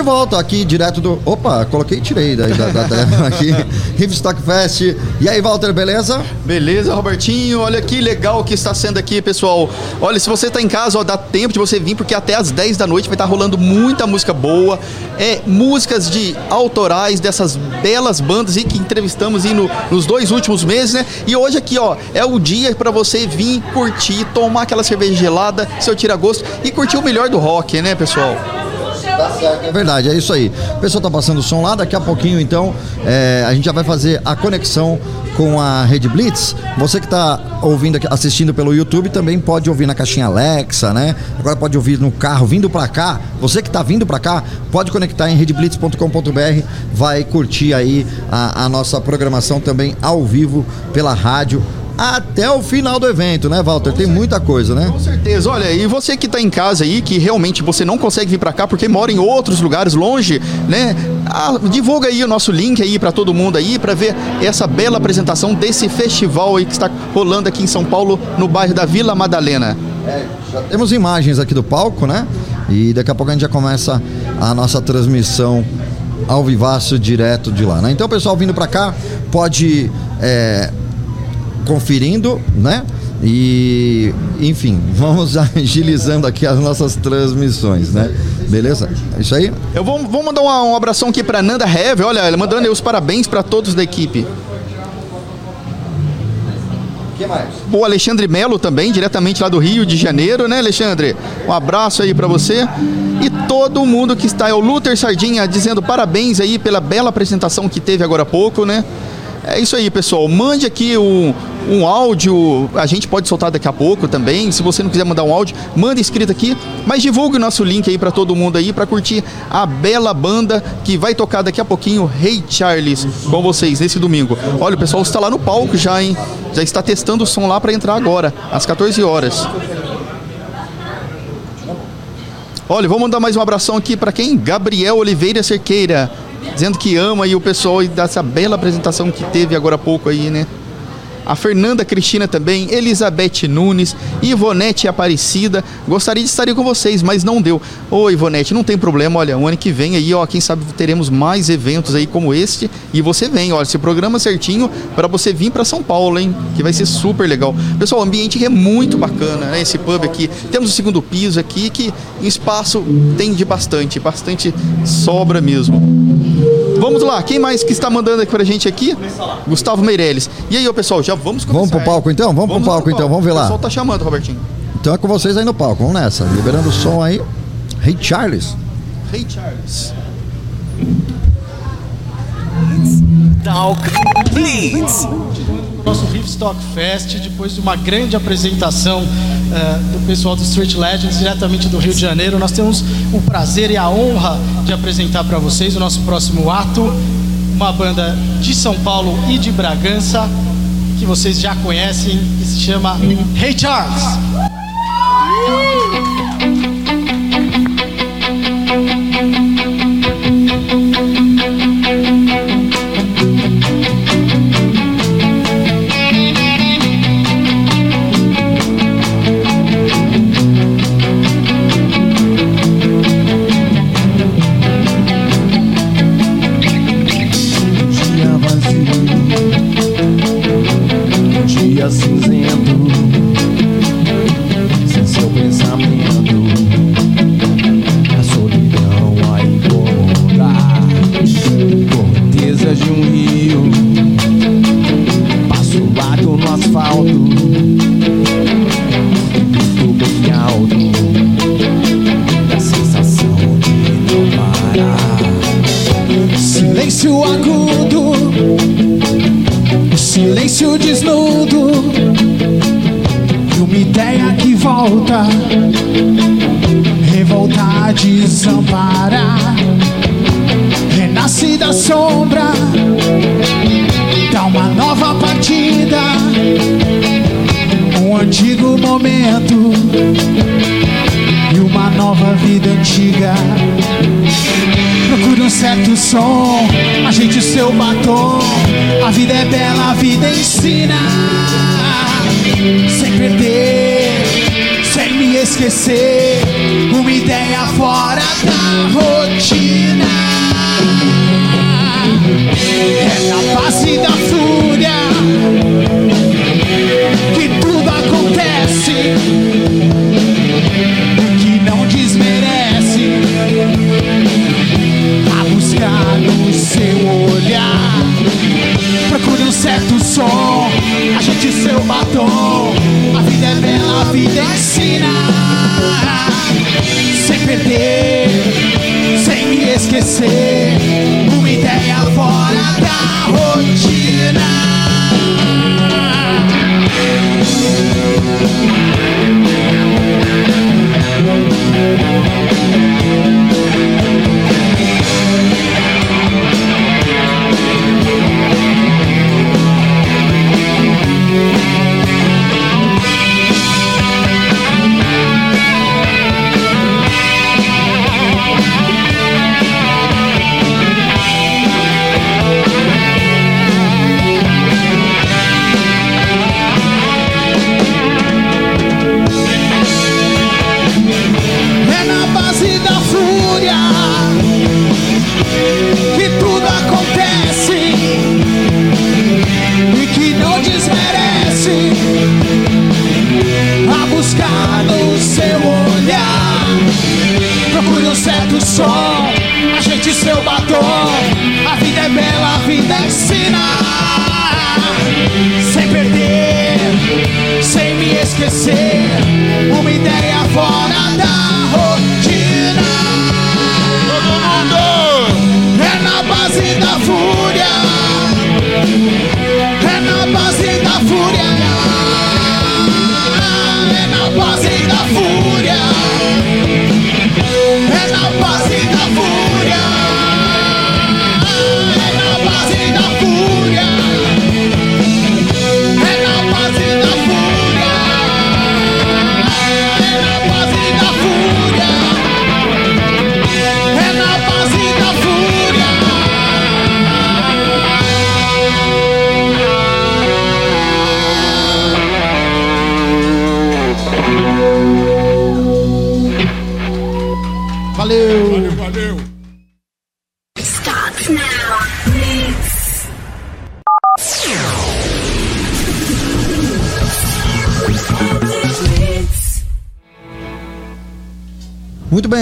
de volta aqui, direto do. Opa, coloquei e tirei da, da, da aqui. Hipstock Fest. E aí, Walter, beleza? Beleza, Robertinho. Olha que legal que está sendo aqui, pessoal. Olha, se você está em casa, ó, dá tempo de você vir, porque até às 10 da noite vai estar rolando muita música boa. É, músicas de autorais dessas belas bandas e que entrevistamos aí no, nos dois últimos meses, né? E hoje aqui, ó, é o dia para você vir curtir, tomar aquela cerveja gelada, seu tira-gosto e curtir o melhor do rock, né, pessoal? Tá certo, é verdade, é isso aí. O pessoal tá passando o som lá, daqui a pouquinho então é, a gente já vai fazer a conexão com a Rede Blitz. Você que está ouvindo, assistindo pelo YouTube também pode ouvir na caixinha Alexa, né? Agora pode ouvir no carro vindo para cá. Você que está vindo para cá pode conectar em redblitz.com.br, vai curtir aí a, a nossa programação também ao vivo pela rádio até o final do evento, né, Walter? Tem muita coisa, né? Com certeza. Olha, e você que está em casa aí, que realmente você não consegue vir para cá porque mora em outros lugares longe, né? Ah, divulga aí o nosso link aí para todo mundo aí para ver essa bela apresentação desse festival aí que está rolando aqui em São Paulo, no bairro da Vila Madalena. É, já temos imagens aqui do palco, né? E daqui a pouco a gente já começa a nossa transmissão ao vivaço direto de lá, né? Então, o pessoal vindo para cá pode é, conferindo, né? E, enfim, vamos agilizando aqui as nossas transmissões, né? Beleza? É isso aí? Eu vou, vou mandar um, um abração aqui para Nanda Heavy, olha, ela mandando os parabéns para todos da equipe. O Alexandre Melo também, diretamente lá do Rio de Janeiro, né, Alexandre? Um abraço aí para você. E todo mundo que está, é o Luther Sardinha dizendo parabéns aí pela bela apresentação que teve agora há pouco, né? É isso aí, pessoal. Mande aqui um, um áudio, a gente pode soltar daqui a pouco também. Se você não quiser mandar um áudio, manda escrito aqui, mas divulgue o nosso link aí para todo mundo aí para curtir a bela banda que vai tocar daqui a pouquinho, Hey Charles, com vocês nesse domingo. Olha, o pessoal está lá no palco já, hein? Já está testando o som lá para entrar agora, às 14 horas. Olha, vou mandar mais um abração aqui para quem? Gabriel Oliveira Cerqueira dizendo que ama aí o pessoal e dessa bela apresentação que teve agora há pouco aí, né? A Fernanda Cristina também, Elizabeth Nunes, Ivonete Aparecida. Gostaria de estar com vocês, mas não deu. Ô Ivonete, não tem problema, olha, o ano que vem aí, ó, quem sabe teremos mais eventos aí como este e você vem, olha, se programa certinho para você vir para São Paulo, hein, que vai ser super legal. Pessoal, o ambiente é muito bacana, né, esse pub aqui. Temos o segundo piso aqui que espaço tem de bastante, bastante sobra mesmo. Vamos lá, quem mais que está mandando aqui pra gente aqui? Gustavo Meirelles. E aí, ô pessoal, já vamos começar. Vamos pro palco então? Vamos, vamos pro palco, então, vamos ver lá. O pessoal tá chamando, Robertinho. Então é com vocês aí no palco, vamos nessa. Liberando o som aí. Hey Charles. Hey Charles. Talk Blitz. Nosso Riffstock Fest, depois de uma grande apresentação uh, do pessoal do Street Legends, diretamente do Rio de Janeiro, nós temos o prazer e a honra de apresentar para vocês o nosso próximo ato, uma banda de São Paulo e de Bragança, que vocês já conhecem, que se chama Hey Charles. Ensina. Sem perder, sem me esquecer.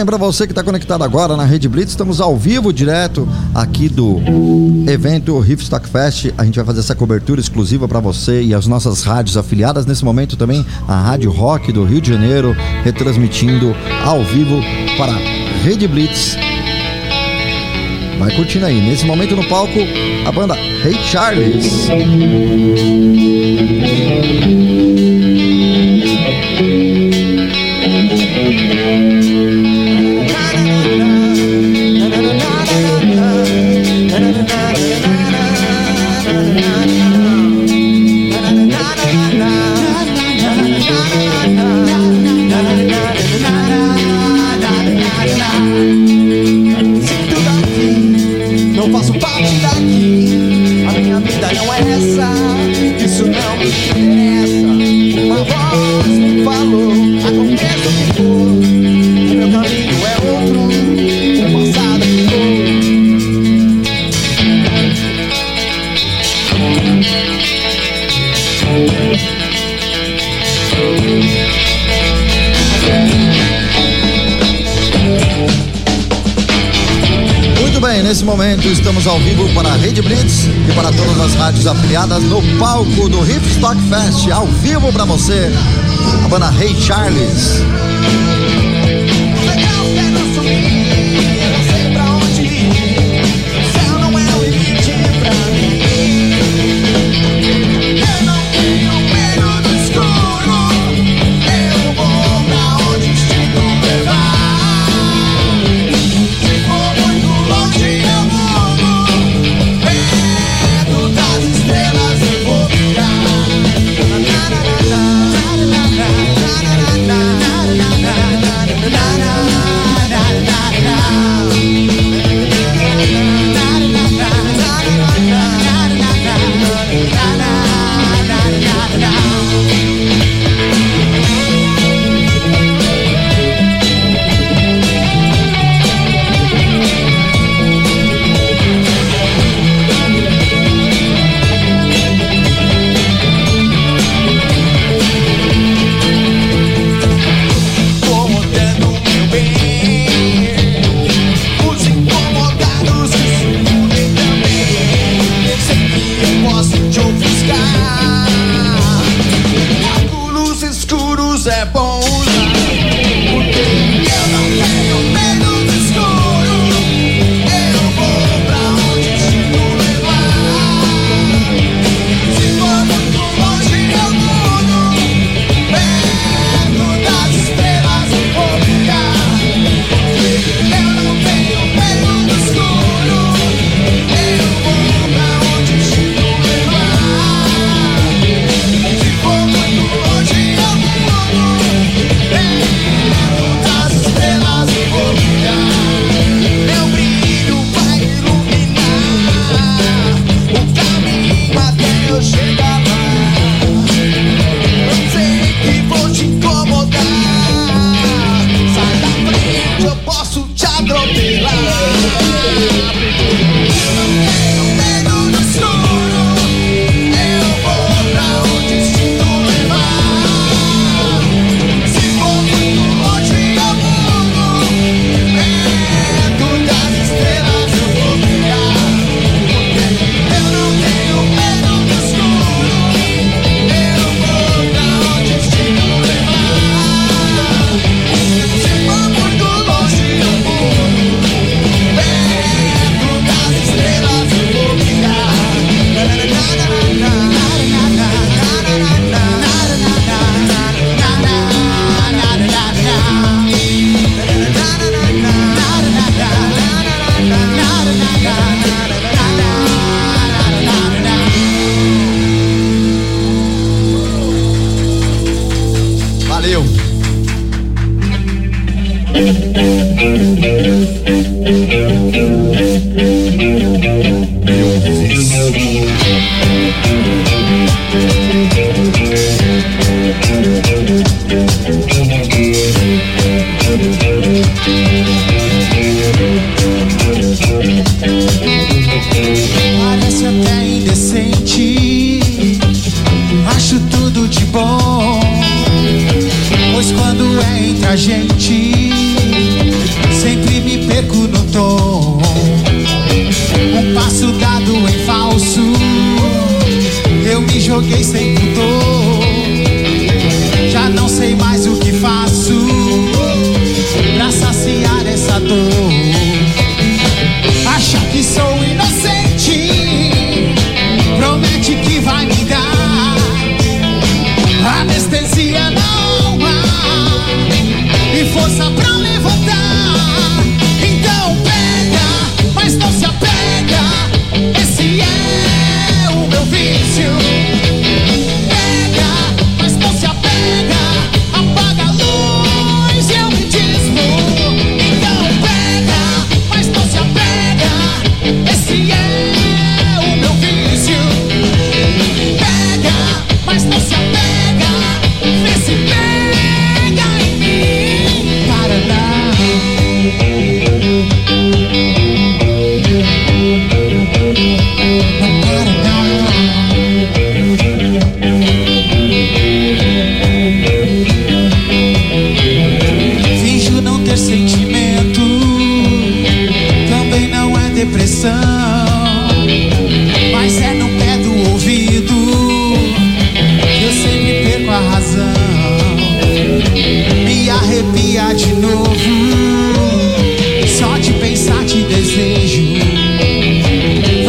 Para você que está conectado agora na Rede Blitz, estamos ao vivo, direto aqui do evento Riffstock Fest. A gente vai fazer essa cobertura exclusiva para você e as nossas rádios afiliadas. Nesse momento também a Rádio Rock do Rio de Janeiro, retransmitindo ao vivo para Rede Blitz. Vai curtindo aí. Nesse momento no palco, a banda Hey Charles.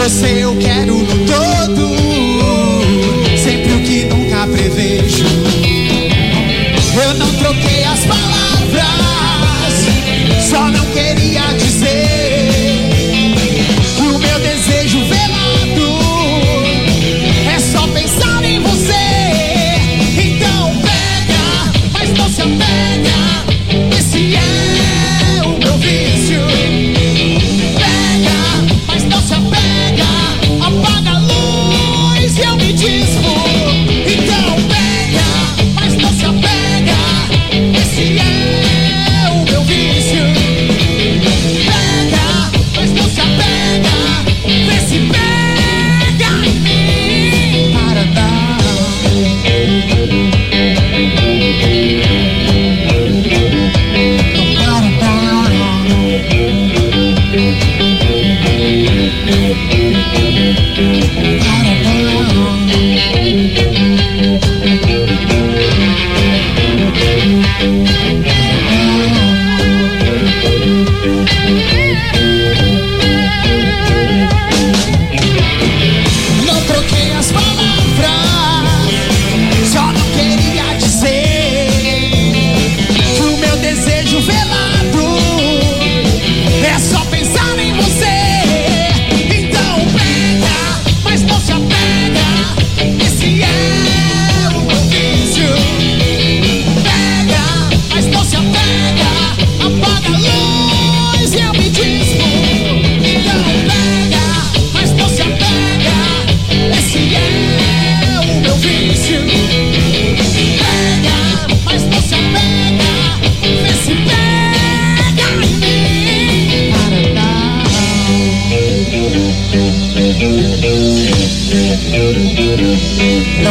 Você eu quero todo,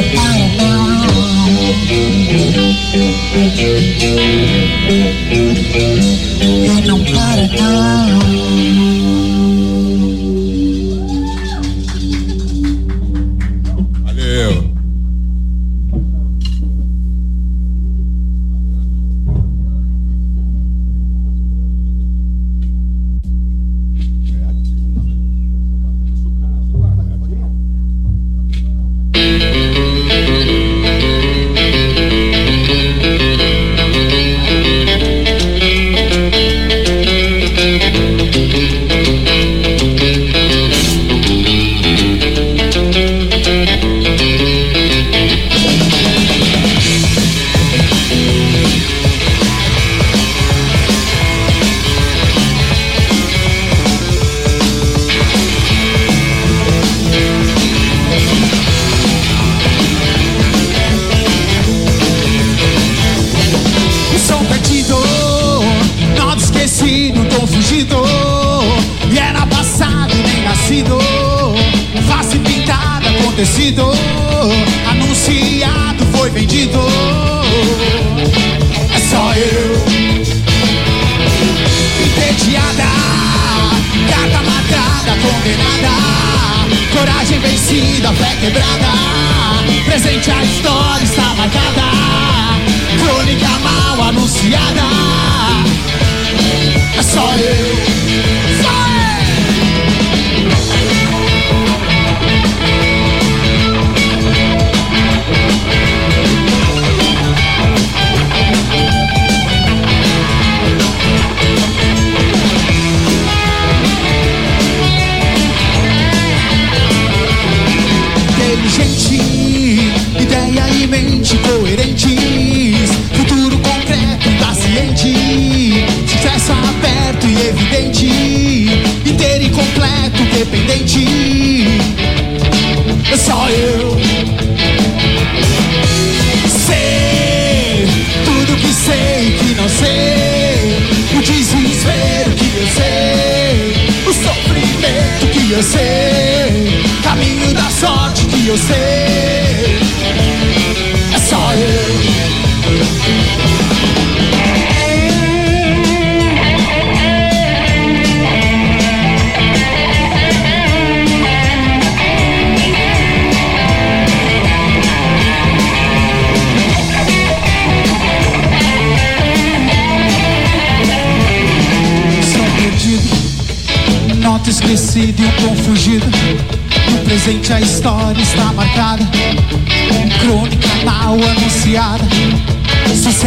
não. Não para não. Não para não.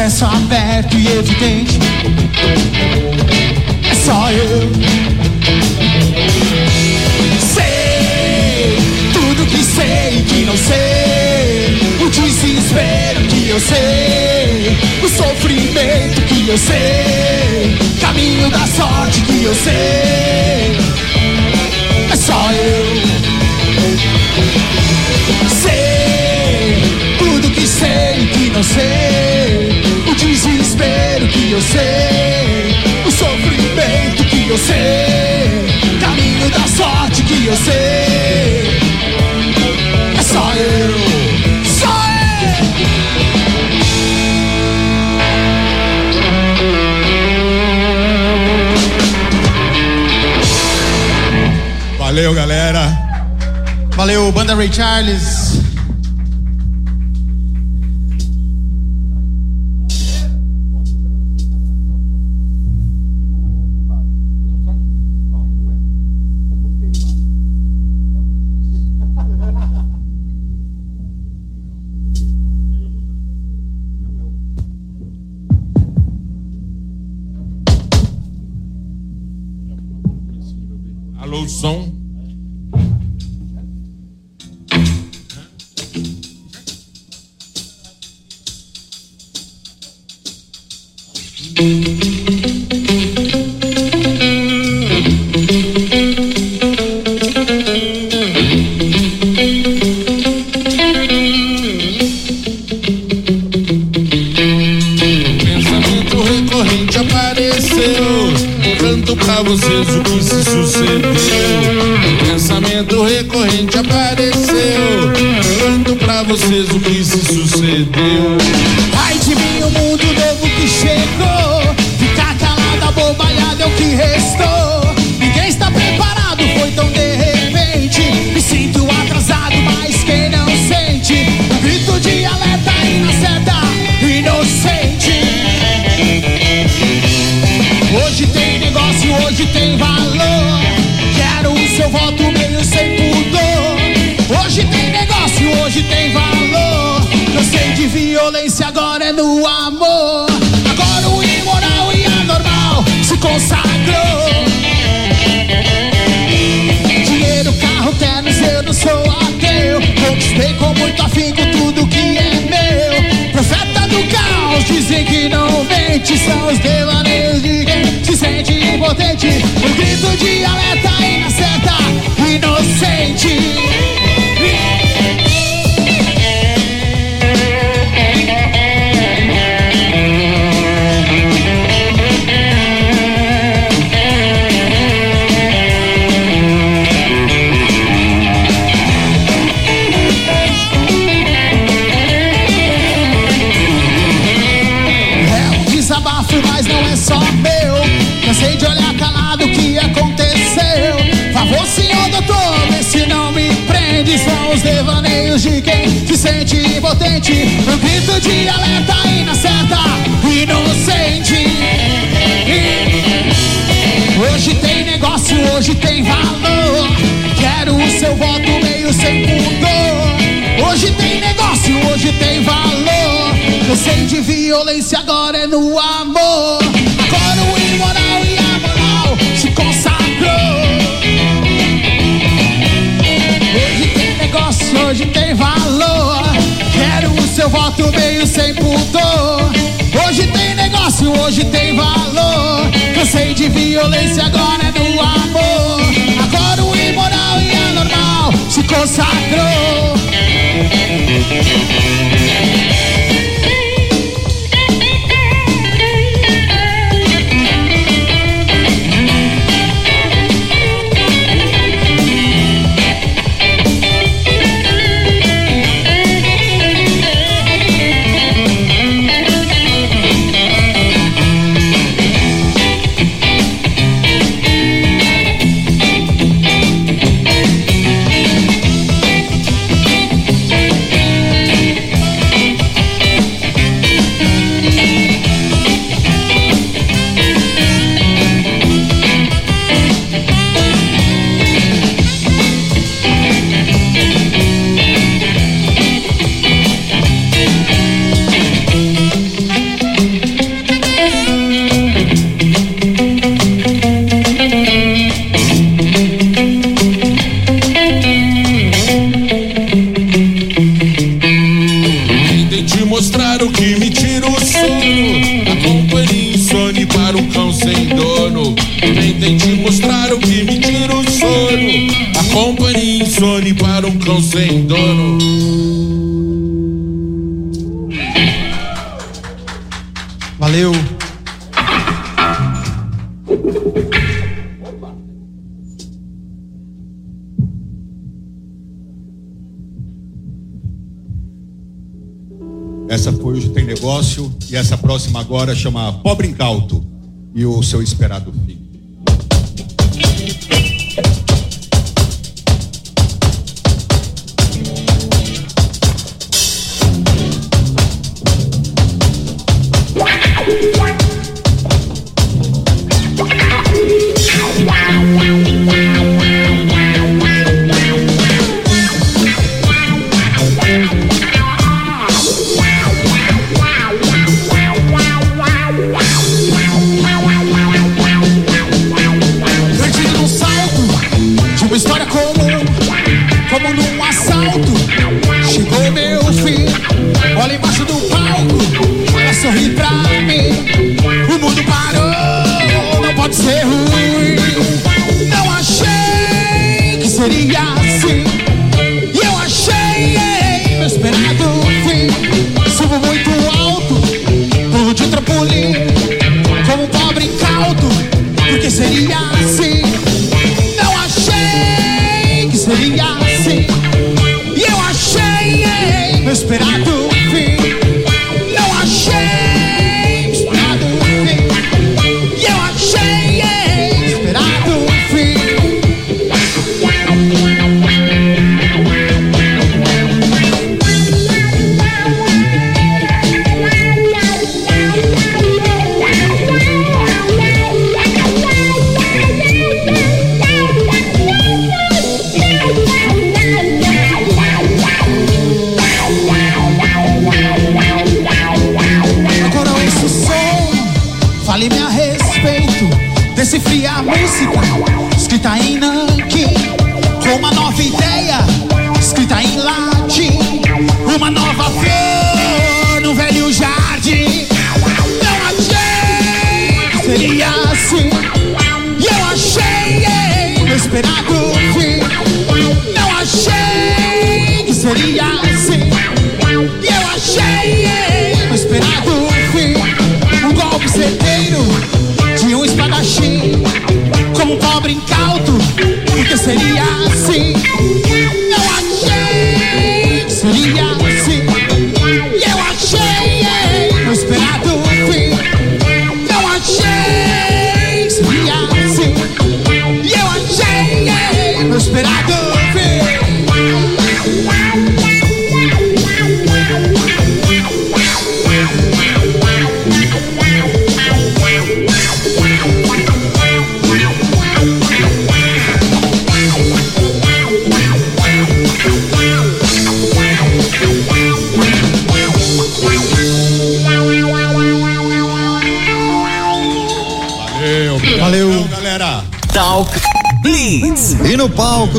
acesso aberto e evidente. É só eu. Sei tudo que sei que não sei. O desespero que eu sei. O sofrimento que eu sei. Caminho da sorte que eu sei. É só eu. Sei tudo que sei que não sei que eu sei, o sofrimento que eu sei, caminho da sorte que eu sei. É só eu, só eu. Valeu, galera. Valeu, banda Ray Charles. função Eu sei de violência, agora é no amor. Agora o imoral e a moral se consagrou. Hoje tem negócio, hoje tem valor. Quero o seu voto meio sem pudor. Hoje tem negócio, hoje tem valor. Cansei de violência, agora é no amor. Agora o imoral e a normal se consagrou. tentei mostrar o que me tira o sono. Acompanhe insone para um cão sem dono. Valeu. Essa foi Hoje Tem Negócio e essa próxima agora chama Pobre Incauto e o seu esperado fim.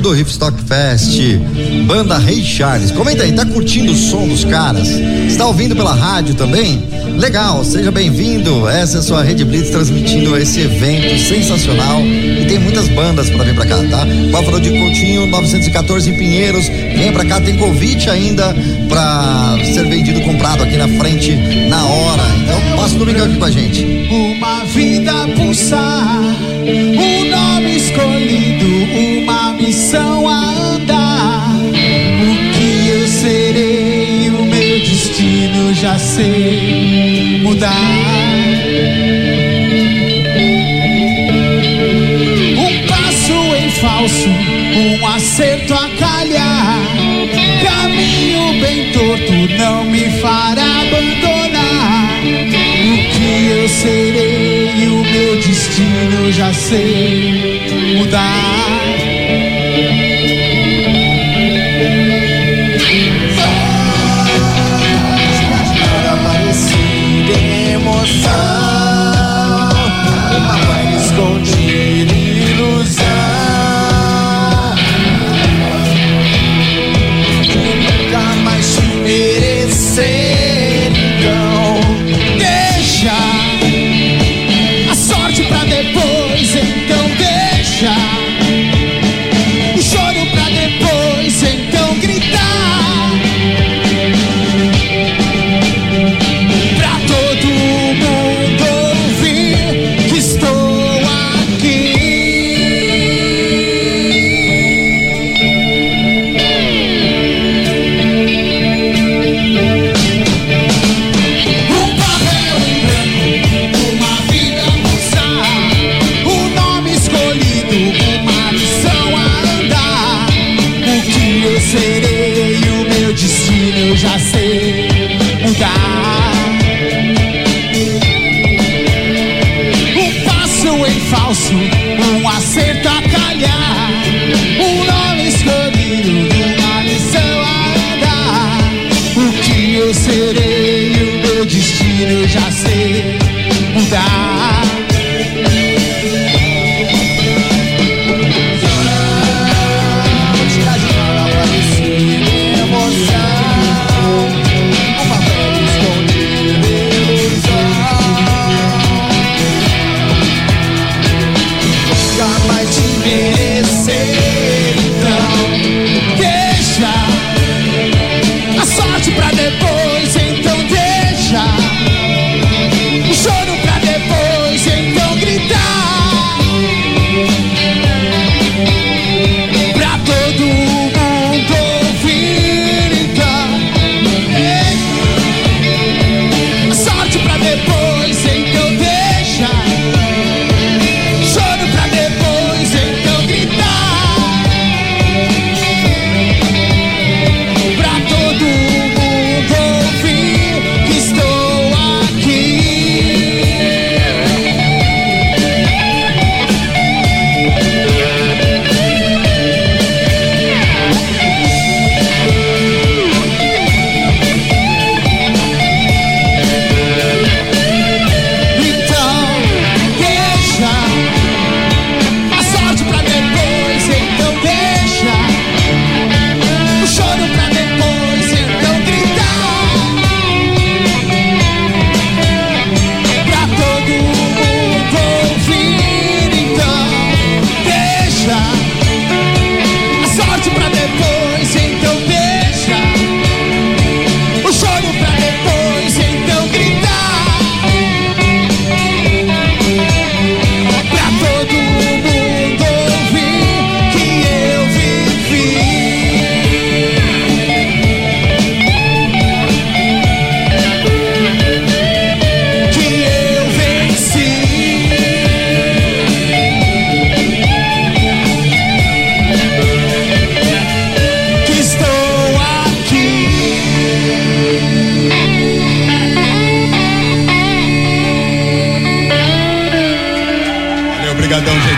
Do Hipstock Fest, banda Rei Charles. Comenta aí, tá curtindo o som dos caras? Está ouvindo pela rádio também? Legal, seja bem-vindo. Essa é a sua Rede Blitz transmitindo esse evento sensacional. E tem muitas bandas para vir para cá, tá? Báfalo de Coutinho, 914 em Pinheiros. Venha para cá, tem convite ainda para ser vendido, comprado aqui na frente na hora. Então passa o domingo aqui com a gente. Uma vida pulsar, sei mudar. Um passo em falso, um acerto a calhar. Caminho bem torto não me fará abandonar. O que eu serei, o meu destino já sei mudar.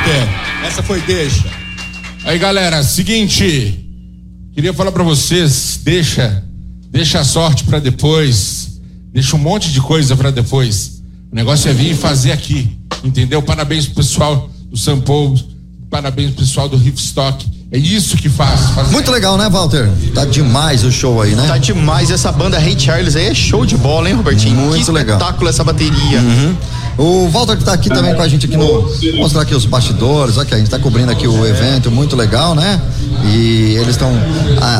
GT. Essa foi deixa. Aí, galera, seguinte. Queria falar pra vocês, deixa, deixa a sorte pra depois. Deixa um monte de coisa pra depois. O negócio é vir e fazer aqui, entendeu? Parabéns pro pessoal do São Paulo, parabéns pro pessoal do Riffstock. É isso que faz. faz Muito legal, né, Walter? Tá demais o show aí, né? Tá demais essa banda Ray Charles aí, é show de bola, hein, Robertinho? Muito que legal. espetáculo essa bateria. Uhum. O Walter que tá aqui também com a gente aqui no. Mostrar aqui os bastidores, aqui, a gente tá cobrindo aqui o evento, muito legal, né? E eles estão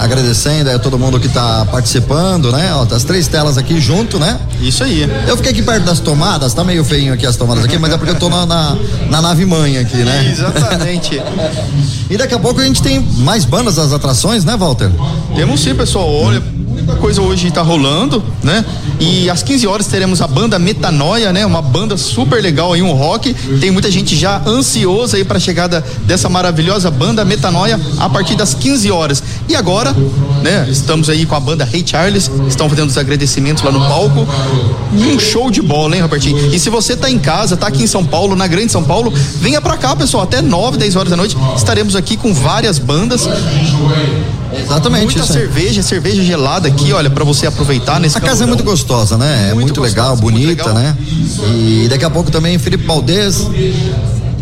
agradecendo aí a todo mundo que tá participando, né? Ó, as três telas aqui junto, né? Isso aí. Eu fiquei aqui perto das tomadas, tá meio feinho aqui as tomadas aqui, mas é porque eu tô na, na, na nave mãe aqui, né? Exatamente. e daqui a pouco a gente tem mais bandas das atrações, né, Walter? Temos sim, pessoal. Olha, muita coisa hoje tá rolando, né? E às 15 horas teremos a banda Metanoia, né? Uma banda super legal aí, um rock. Tem muita gente já ansiosa aí para a chegada dessa maravilhosa banda Metanoia a partir das 15 horas. E agora, né? Estamos aí com a banda Ray Charles, estão fazendo os agradecimentos lá no palco. Um show de bola, hein, Robertinho? E se você tá em casa, tá aqui em São Paulo, na Grande São Paulo, venha pra cá, pessoal. Até 9, 10 horas da noite estaremos aqui com várias bandas. Exatamente. Muita isso cerveja, cerveja gelada aqui, olha, para você aproveitar nesse A casa é calorão. muito gostosa, né? é muito gostosa, legal, muito bonita, legal. né? E daqui a pouco também Felipe Valdez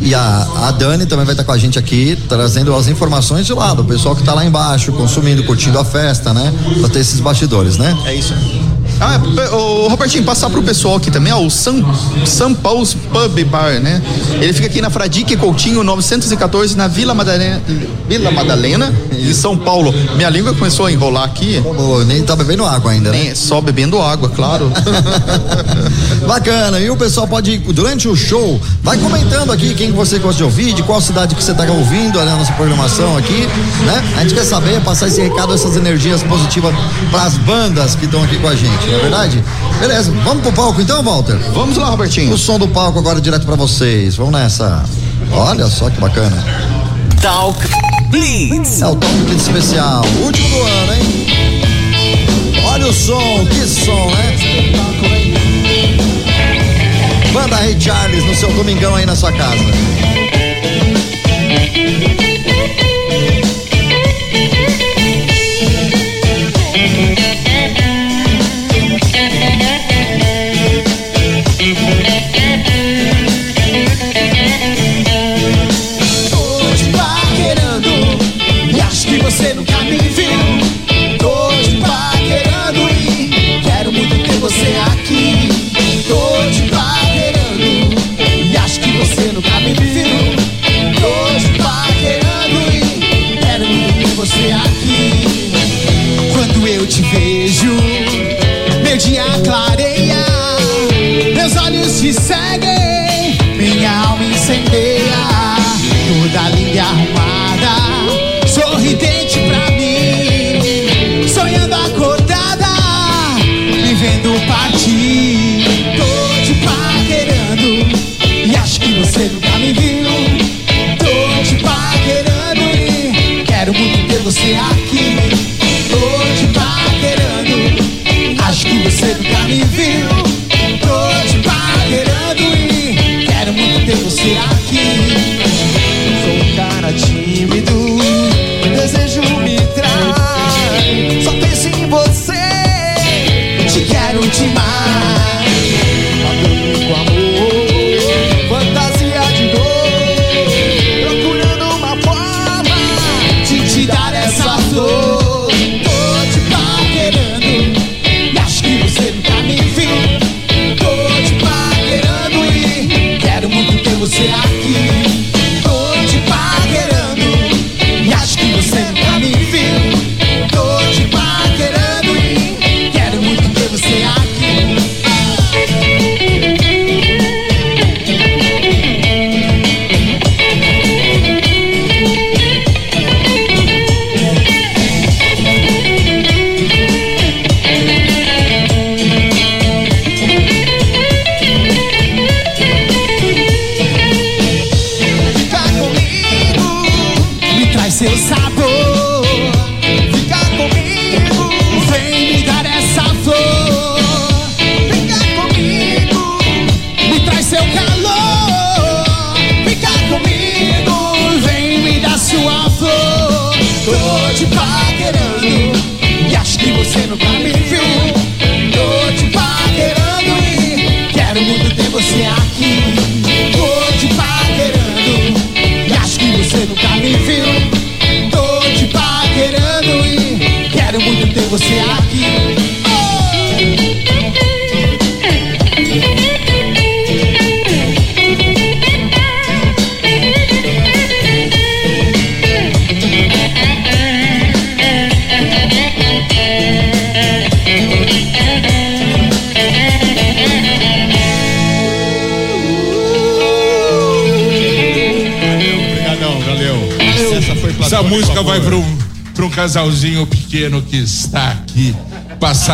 e a, a Dani também vai estar com a gente aqui, trazendo as informações de lá, do pessoal que tá lá embaixo, consumindo, curtindo a festa, né? Pra ter esses bastidores, né? É isso. Ah, pe- ô, Robertinho, passar pro pessoal aqui também, ó, o São, São Paulo's Pub Bar, né? Ele fica aqui na Fradique Coutinho 914, na Vila Madalena, Vila Madalena, em São Paulo. Minha língua começou a enrolar aqui. Pô, nem tá bebendo água ainda, né? Nem, só bebendo água, claro. Bacana, e o pessoal pode, durante o show, vai comentando aqui quem você gosta de ouvir, de qual cidade que você tá ouvindo né, a nossa programação aqui, né? A gente quer saber, passar esse recado, essas energias positivas pras bandas que estão aqui com a gente, não é verdade? Beleza, vamos pro palco então, Walter? Vamos lá, Robertinho. O som do palco agora direto pra vocês, vamos nessa. Olha só que bacana. Talk Blitz. É o Talk Blitz especial, último do ano, hein? Olha o som, que som, né? Banda Ray Charles no seu domingão aí na sua casa. Seguem, minha alma incendeia. Toda linda e arrumada, sorridente pra mim, sonhando acordada, me vendo partir. Tô te paquerando e acho que você nunca me viu. Tô te paquerando e quero muito ter você aqui.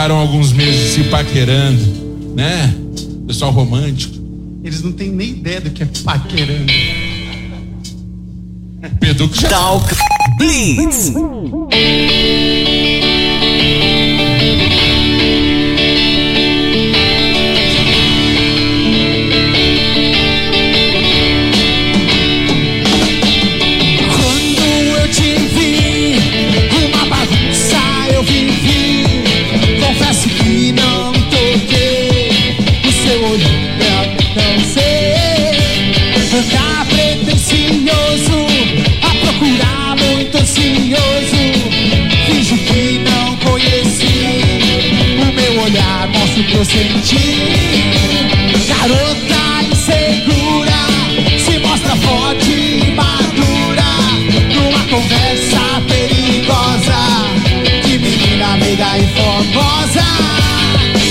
Passaram alguns meses se paquerando, né? Pessoal romântico. Eles não têm nem ideia do que é paquerando. Pedro que já Talk Blitz. Olhar mostra o que eu senti. Garota insegura, se mostra forte e madura. Numa conversa perigosa, de menina meiga e formosa.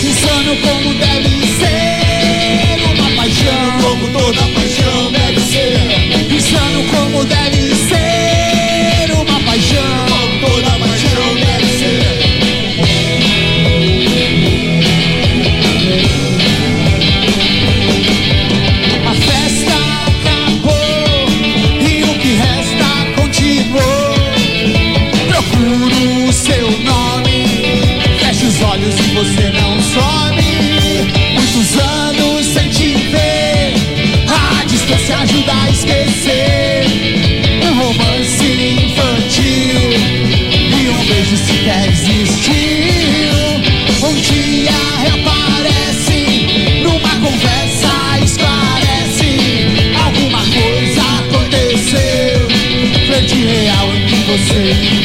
Insano como deve ser, uma paixão. Como toda paixão deve ser. Insano como deve ser, a esquecer. Um romance infantil e um beijo sequer existiu. Um dia reaparece numa conversa esclarece alguma coisa aconteceu. Flerte real em que você me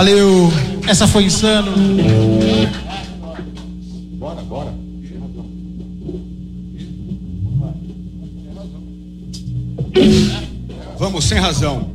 Valeu. Essa foi insano. Vamos, sem razão.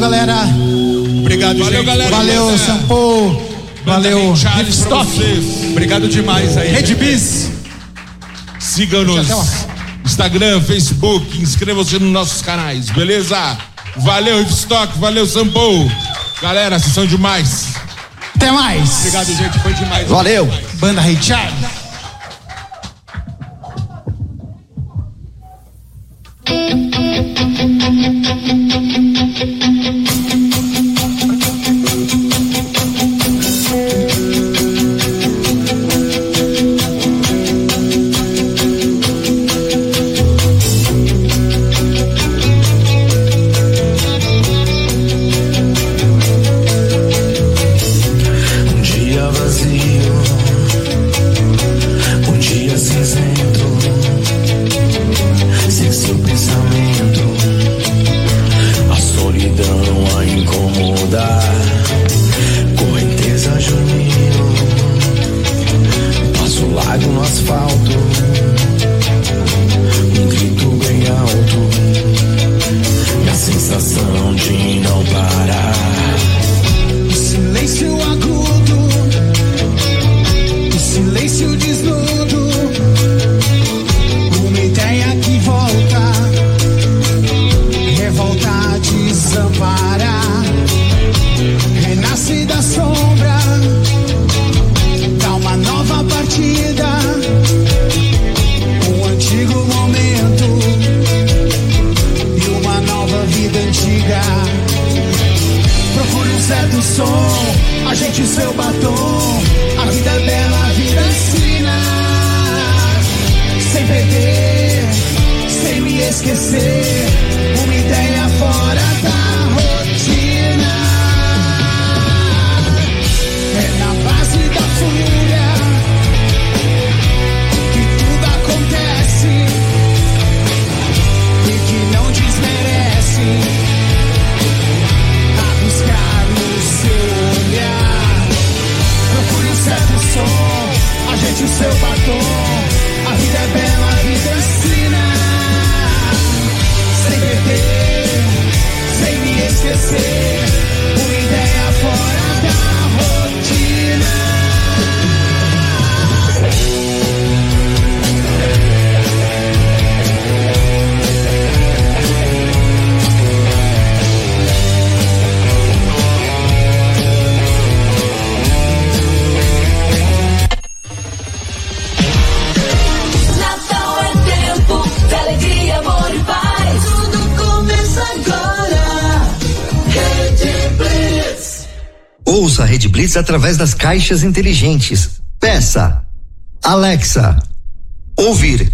Galera. Obrigado, Valeu, gente. galera. Valeu. Sampo. Valeu, vocês. Obrigado demais aí. Rede gente. Bis. Siga-nos. Instagram, Facebook, inscreva-se nos nossos canais, beleza? Valeu, Hipstock, valeu, Sampo. Galera, vocês são demais. Até mais. Obrigado, gente. Foi demais. Valeu. Banda Rei Charles. Um Blitz através das caixas inteligentes. Peça Alexa. Ouvir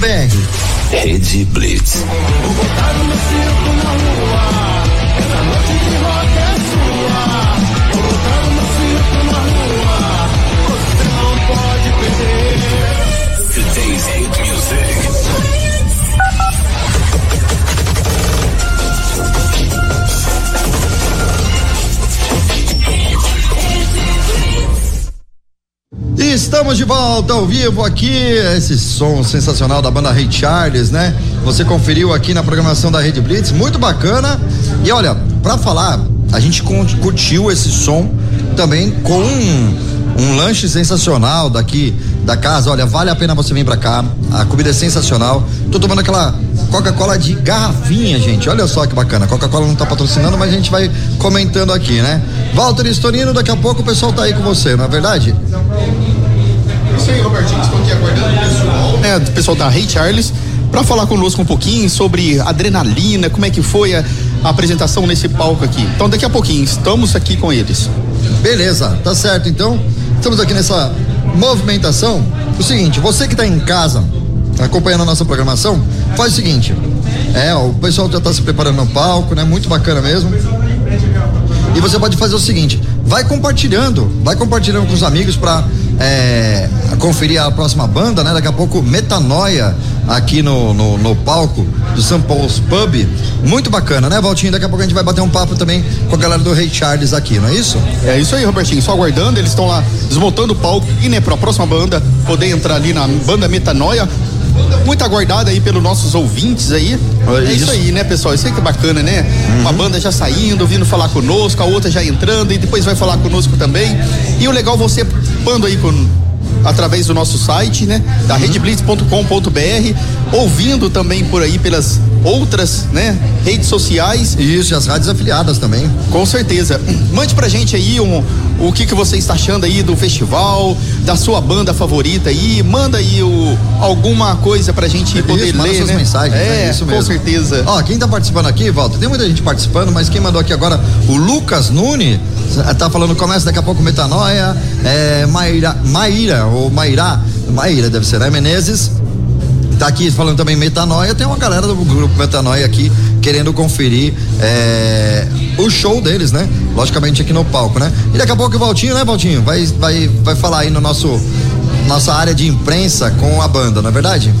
Rede Blitz. Today's Estamos de volta ao vivo aqui, esse som sensacional da banda Ray Charles, né? Você conferiu aqui na programação da Rede Blitz, muito bacana. E olha, pra falar, a gente curtiu esse som também com um, um lanche sensacional daqui da casa. Olha, vale a pena você vir pra cá. A comida é sensacional. Tô tomando aquela Coca-Cola de garrafinha, gente. Olha só que bacana. Coca-Cola não tá patrocinando, mas a gente vai comentando aqui, né? Walter Estorino, daqui a pouco o pessoal tá aí com você, não é verdade? Isso aí, Robertinho, estou aqui aguardando o pessoal. É, o pessoal da Rei Charles, para falar conosco um pouquinho sobre adrenalina, como é que foi a, a apresentação nesse palco aqui. Então, daqui a pouquinho, estamos aqui com eles. Beleza, tá certo. Então, estamos aqui nessa movimentação. O seguinte, você que tá em casa acompanhando a nossa programação, faz o seguinte. É, ó, o pessoal já tá se preparando no palco, né? Muito bacana mesmo. E você pode fazer o seguinte: vai compartilhando, vai compartilhando com os amigos para conferir a próxima banda, né? Daqui a pouco Metanoia aqui no, no, no palco do São Paulo's Pub. Muito bacana, né, Valtinho? Daqui a pouco a gente vai bater um papo também com a galera do Rei Charles aqui, não é isso? É isso aí, Robertinho. Só aguardando, eles estão lá desmontando o palco e né, para a próxima banda poder entrar ali na banda Metanoia. Muito aguardada aí pelos nossos ouvintes aí. É isso, aí, né, pessoal? Isso aí que é bacana, né? Uma banda já saindo, vindo falar conosco, a outra já entrando e depois vai falar conosco também. E o legal você pando aí com através do nosso site, né? Da redblitz.com.br, ouvindo também por aí pelas outras, né, redes sociais. Isso, e as rádios afiliadas também. Com certeza. Mande pra gente aí um, o que que você está achando aí do festival, da sua banda favorita aí, manda aí o, alguma coisa pra gente poder Isso, manda ler, suas né? mensagens, é, é isso mesmo. com certeza. Ó, quem tá participando aqui, Walter, tem muita gente participando, mas quem mandou aqui agora, o Lucas Nune, tá falando, começa daqui a pouco Metanoia, é, Maíra, Maíra, ou Mairá, Maíra deve ser, né, Menezes, tá aqui falando também Metanoia, tem uma galera do grupo Metanoia aqui querendo conferir é, o show deles, né? Logicamente aqui no palco, né? E daqui a pouco o Valtinho, né, Valtinho? Vai, vai, vai falar aí no nosso nossa área de imprensa com a banda, não é verdade?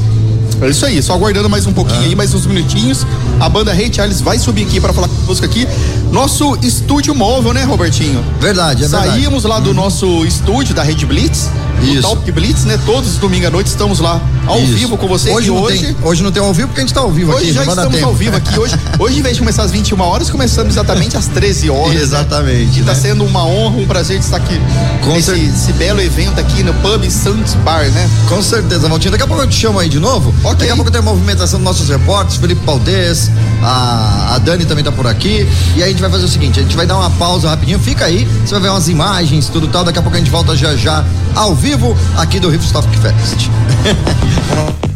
É isso aí, só aguardando mais um pouquinho aí, mais uns minutinhos. A banda Rei Charles vai subir aqui para falar conosco aqui. Nosso estúdio móvel, né, Robertinho? Verdade, é verdade. Saímos lá do nosso estúdio da Rede Blitz, Isso. do Talk Blitz, né? Todos os domingos à noite estamos lá ao Isso. vivo com vocês. Hoje não, hoje tem, hoje não tem ao vivo porque a gente tá ao vivo Hoje aqui. já vai dar estamos tempo. ao vivo aqui. Hoje, hoje, em vez de começar às 21 horas, começamos exatamente às 13 horas. né? Exatamente, E está né? sendo uma honra, um prazer de estar aqui Com nesse cer- esse belo evento aqui no Pub Santos Bar, né? Com certeza, Valtinho. Daqui a pouco eu te chamo aí de novo. Daqui a pouco tem a movimentação dos nossos repórteres, Felipe Paldez, a, a Dani também tá por aqui. E aí a gente vai fazer o seguinte: a gente vai dar uma pausa rapidinho. Fica aí, você vai ver umas imagens, tudo tal. Daqui a pouco a gente volta já já ao vivo aqui do Riffstock Fest.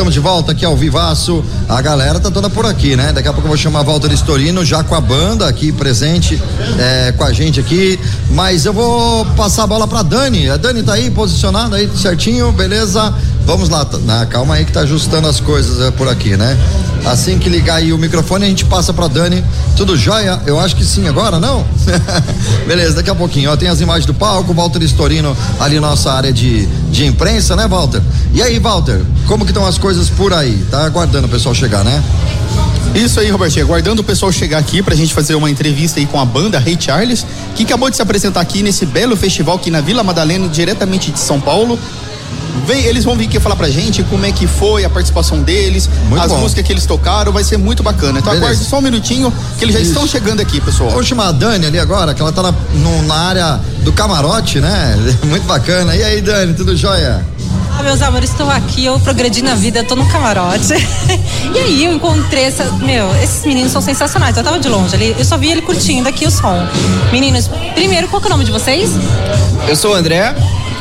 estamos de volta aqui ao Vivaço. A galera tá toda por aqui, né? Daqui a pouco eu vou chamar Walter Storino já com a banda aqui presente é, com a gente aqui. Mas eu vou passar a bola pra Dani. A Dani tá aí posicionada aí certinho, beleza? Vamos lá, tá- na, calma aí que tá ajustando as coisas é, por aqui, né? Assim que ligar aí o microfone, a gente passa pra Dani. Tudo jóia? Eu acho que sim, agora não? Beleza, daqui a pouquinho. Ó, tem as imagens do palco, Walter Storino ali nossa área de, de imprensa, né, Walter? E aí, Walter, como que estão as coisas por aí? Tá aguardando o pessoal chegar, né? Isso aí, Robertinho. Aguardando o pessoal chegar aqui pra gente fazer uma entrevista aí com a banda Ray Charles, que acabou de se apresentar aqui nesse belo festival aqui na Vila Madalena, diretamente de São Paulo. Vem, eles vão vir aqui falar pra gente como é que foi a participação deles, Muito as bom. músicas que eles tocaram, vai ser muito bacana. Então Beleza. aguarde só um minutinho que eles já Isso. estão chegando aqui, pessoal. Vou chamar a Dani ali agora, que ela tá na, no- na área do camarote, né? Muito bacana. E aí, Dani, tudo jóia? Ah, meus amores, estou aqui, eu progredi na vida, tô no camarote. e aí eu encontrei essa. Meu, esses meninos são sensacionais. Eu tava de longe ali, eu só vi ele curtindo aqui o som. Meninos, primeiro, qual que é o nome de vocês? Eu sou o André.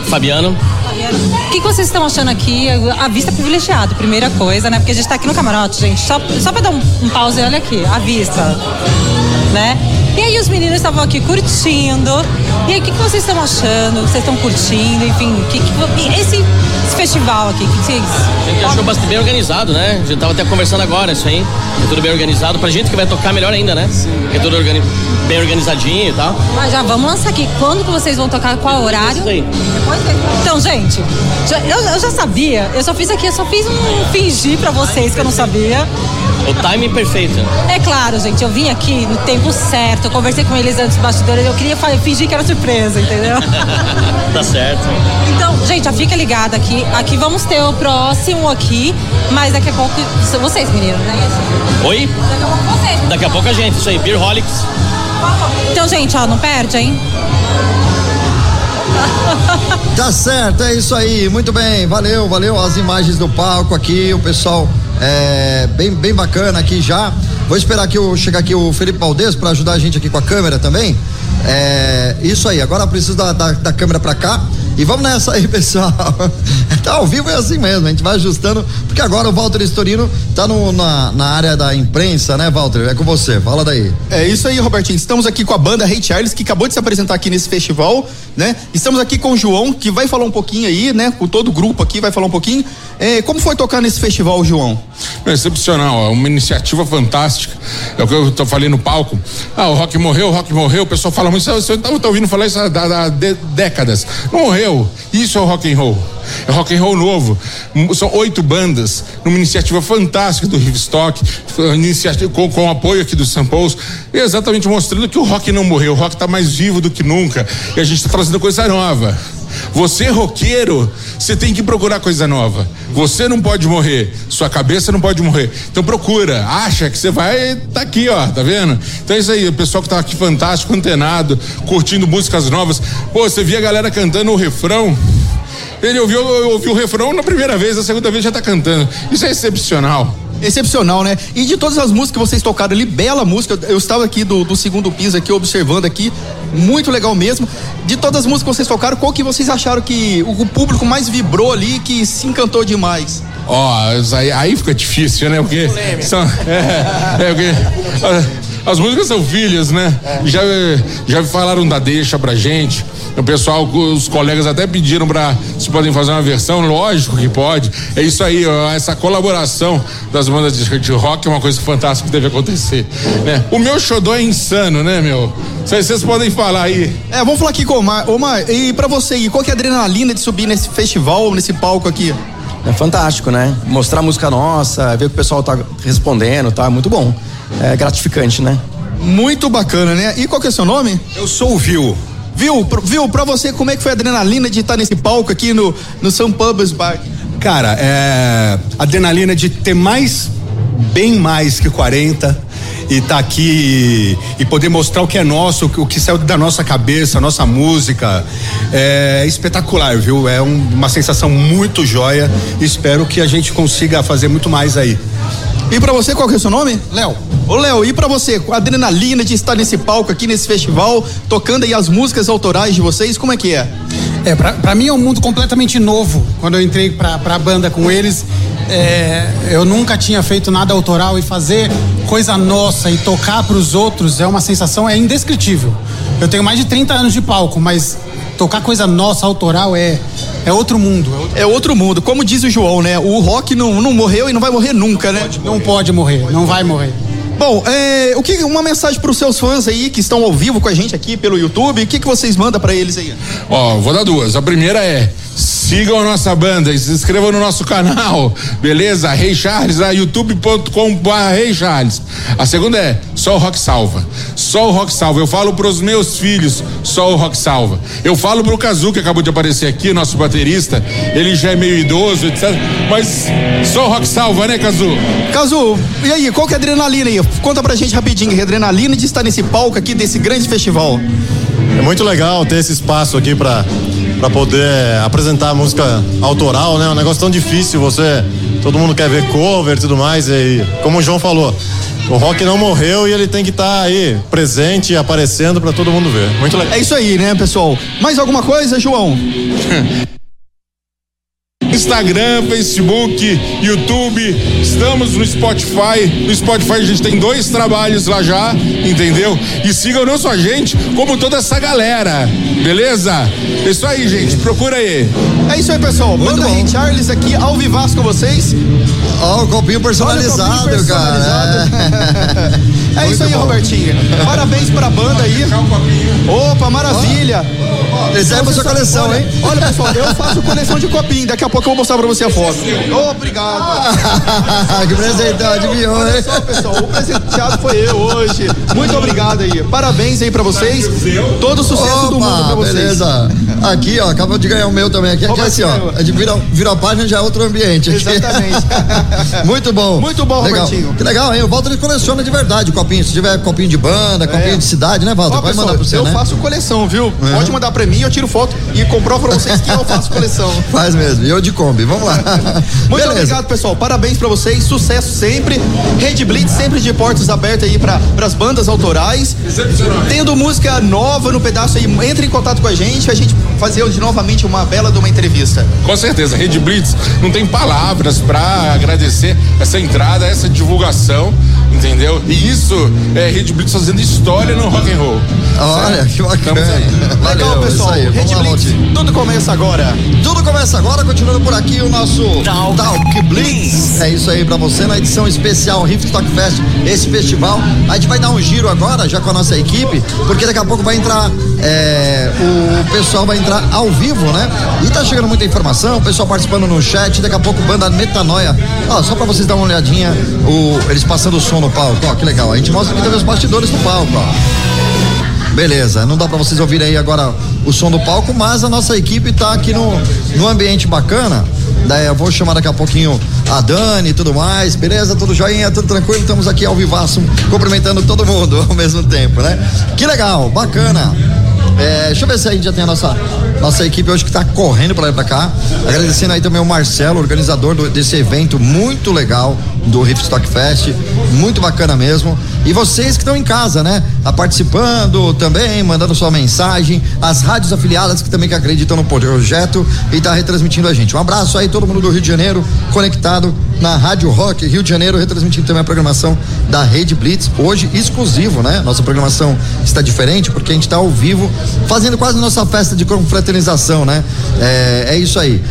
Fabiano. O que, que vocês estão achando aqui? A vista privilegiada, primeira coisa, né? Porque a gente tá aqui no camarote, gente. Só, só pra dar um, um pause, olha aqui, a vista. Né? E aí os meninos estavam aqui curtindo. E aí, o que, que vocês estão achando? Vocês estão curtindo? Enfim, que, que esse, esse festival aqui, o que, que vocês. A gente achou bastante bem organizado, né? A gente tava até conversando agora isso aí. É tudo bem organizado. Pra gente que vai tocar melhor ainda, né? É tudo organi- bem organizadinho e tal. Mas já vamos lançar aqui. Quando que vocês vão tocar? Qual horário? Depois dele. Então, gente, já- eu, eu já sabia. Eu só fiz aqui, eu só fiz um fingir pra vocês que eu não sabia. O timing perfeito. É claro, gente, eu vim aqui no tempo certo, eu conversei com eles antes dos bastidores, eu queria fingir que era surpresa, entendeu? tá certo. Então, gente, já fica ligada aqui. Aqui vamos ter o próximo aqui, mas daqui a pouco são vocês, meninos, né? Oi? Daqui a pouco vocês. Daqui a pouco a gente, isso aí, Beerholics. Então, gente, ó, não perde, hein? Tá certo, é isso aí. Muito bem, valeu, valeu. As imagens do palco aqui, o pessoal é bem, bem bacana aqui já. Vou esperar que eu chegar aqui o Felipe Valdez para ajudar a gente aqui com a câmera também. É, isso aí, agora preciso da, da, da câmera para cá. E vamos nessa aí, pessoal. tá ao vivo é assim mesmo, a gente vai ajustando, porque agora o Walter Estorino tá no, na, na área da imprensa, né, Walter? É com você, fala daí. É isso aí, Robertinho. Estamos aqui com a banda Ray Charles, que acabou de se apresentar aqui nesse festival, né? Estamos aqui com o João, que vai falar um pouquinho aí, né? Com todo o grupo aqui, vai falar um pouquinho. É, como foi tocar nesse festival, João? É excepcional, é uma iniciativa fantástica. É o que eu tô falei no palco. Ah, o rock morreu, o rock morreu. O pessoal fala muito, você tá, tá ouvindo falar isso há, há- há décadas. Não morreu. Isso é o rock and roll. É rock and roll novo. São oito bandas, numa iniciativa fantástica do Rivestock, com, com o apoio aqui do Samples, exatamente mostrando que o rock não morreu, o rock está mais vivo do que nunca. E a gente está trazendo coisa nova. Você, roqueiro, você tem que procurar coisa nova. Você não pode morrer, sua cabeça não pode morrer. Então procura, acha que você vai, tá aqui, ó, tá vendo? Então é isso aí, o pessoal que tá aqui fantástico, antenado, curtindo músicas novas. Pô, você via a galera cantando o refrão. Ele ouviu, ouviu o refrão na primeira vez, na segunda vez já tá cantando. Isso é excepcional. Excepcional, né? E de todas as músicas que vocês tocaram ali, bela música. Eu estava aqui do, do segundo piso aqui, observando aqui. Muito legal mesmo. De todas as músicas que vocês tocaram, qual que vocês acharam que o, o público mais vibrou ali, que se encantou demais? Ó, isso aí, aí fica difícil, né? Porque são, é, é, porque, as músicas são filhas, né? Já, já falaram da deixa pra gente. O pessoal, os colegas até pediram pra se podem fazer uma versão, lógico que pode. É isso aí, ó, essa colaboração das bandas de, rock é uma coisa fantástica que deve acontecer, né? O meu xodó é insano, né, meu? Vocês vocês podem falar aí. É, vamos falar aqui com o Omar. Omar, e pra você aí, qual que é a adrenalina de subir nesse festival, nesse palco aqui? É fantástico, né? Mostrar a música nossa, ver que o pessoal tá respondendo, tá? Muito bom. É gratificante, né? Muito bacana, né? E qual que é o seu nome? Eu sou o Vil. Viu, viu, pra você, como é que foi a adrenalina de estar nesse palco aqui no, no São Pubs Bar? Cara, é. Adrenalina de ter mais, bem mais que 40 e tá aqui e, e poder mostrar o que é nosso, o que- o que saiu da nossa cabeça, a nossa música. É espetacular, viu? É um- uma sensação muito joia. Espero que a gente consiga fazer muito mais aí. E pra você, qual que é o seu nome? Léo. Ô, Léo, e pra você, com a adrenalina de estar nesse palco aqui, nesse festival, tocando aí as músicas autorais de vocês, como é que é? É, pra, pra mim é um mundo completamente novo. Quando eu entrei pra, pra banda com eles, é, eu nunca tinha feito nada autoral e fazer coisa nossa e tocar pros outros é uma sensação é indescritível. Eu tenho mais de 30 anos de palco, mas tocar coisa nossa, autoral, é, é outro mundo. É outro mundo. Como diz o João, né? O rock não, não morreu e não vai morrer nunca, né? Não pode morrer, não vai morrer. Bom, é, o que uma mensagem para os seus fãs aí que estão ao vivo com a gente aqui pelo YouTube, o que que vocês mandam para eles aí? Ó, vou dar duas. A primeira é: Sigam a nossa banda e se inscrevam no nosso canal, beleza? Rei Charles, lá youtube.com.br Rei Charles. A segunda é só o rock salva. Só o rock salva. Eu falo pros meus filhos, só o rock salva. Eu falo pro Kazu, que acabou de aparecer aqui, nosso baterista. Ele já é meio idoso, etc. Mas só o rock salva, né, Kazu? Cazu, e aí, qual que é a adrenalina aí? Conta pra gente rapidinho, a adrenalina de estar nesse palco aqui desse grande festival. É muito legal ter esse espaço aqui para para poder apresentar música autoral, né? É um negócio tão difícil, você todo mundo quer ver cover e tudo mais e como o João falou, o rock não morreu e ele tem que estar aí presente e aparecendo para todo mundo ver. Muito legal. É isso aí, né, pessoal? Mais alguma coisa, João? Instagram, Facebook, YouTube, estamos no Spotify. No Spotify a gente tem dois trabalhos lá já, entendeu? E sigam não só a gente, como toda essa galera, beleza? É isso aí, gente, procura aí. É isso aí, pessoal. Banda Ray Charles aqui ao vivaço com vocês. Ó, o copinho personalizado, Olha o copinho cara. É isso aí, Robertinho. Parabéns pra banda aí. Opa, maravilha. Reserva sua coleção, olha- hein? Olha, pessoal, eu faço coleção de copinho. Daqui a pouco eu vou mostrar pra você a foto. Obrigado. que presente, adivinhou, Olha hein? só, pessoal, o presenteado foi eu hoje. Muito obrigado aí. Parabéns aí pra vocês. Todo o sucesso do mundo pra Opa, vocês. beleza. Aqui, ó, acabou de ganhar o meu também. Aqui, aqui é assim, ó. A gente vira, vira a página já é outro ambiente. aqui. Exatamente. Muito bom. Muito bom, legal. Robertinho. Que legal, hein? O Walter coleciona de verdade copinho. Se tiver copinho de banda, copinho de cidade, né, Walter? É. Ó, Vai pessoal, mandar pro você, eu né? faço coleção, viu? É. Pode mandar pra mim, eu tiro foto e comprovo pra vocês que eu faço coleção. Faz mesmo. E eu de Kombi. Vamos lá. Muito Beleza. obrigado, pessoal. Parabéns pra vocês. Sucesso sempre. Rede Blitz sempre de portas abertas aí para as bandas autorais. Tendo música nova no pedaço aí, entre em contato com a gente, a gente fazer hoje novamente uma bela de uma entrevista. Com certeza, Rede Blitz não tem palavras pra agradecer essa entrada, essa divulgação, entendeu? E isso é Rede Blitz fazendo história no rock and roll. Olha, Certo? que bacana. Aí. Valeu, Legal, pessoal. aí. Lá, Blitz, Valtinho. tudo começa agora. Tudo começa agora, continuando por aqui o nosso Talk, Blitz. É isso aí pra você na edição especial Riff Stock Fest, esse festival. A gente vai dar um giro agora, já com a nossa equipe, porque daqui a pouco vai entrar, é, o pessoal vai entrar ao vivo, né? E tá chegando muita informação, o pessoal participando no chat, daqui a pouco banda Metanoia. Ó, só pra vocês darem uma olhadinha, o, eles passando o som no palco, ó, que legal. A gente mostra aqui também os bastidores do palco, ó. Beleza, não dá pra vocês ouvirem aí agora o som do palco, mas a nossa equipe tá aqui no, no ambiente bacana. Daí eu vou chamar daqui a pouquinho a Dani e tudo mais, beleza? Tudo joinha, tudo tranquilo, estamos aqui ao vivaço, cumprimentando todo mundo ao mesmo tempo, né? Que legal, bacana. É, deixa eu ver se a gente já tem a nossa, nossa equipe hoje que tá correndo pra lá pra cá. Agradecendo aí também o Marcelo, organizador do- desse evento muito legal do Riff Stock Fest. Muito bacana mesmo. E vocês que estão em casa, né? Tá participando também, mandando sua mensagem. As rádios afiliadas que também que acreditam no projeto e tá retransmitindo a gente. Um abraço aí, todo mundo do Rio de Janeiro, conectado na Rádio Rock Rio de Janeiro, retransmitindo também a programação da Rede Blitz. Hoje, exclusivo, né? Nossa programação está diferente porque a gente está ao vivo, fazendo quase nossa festa de confraternização, né? É, é isso aí.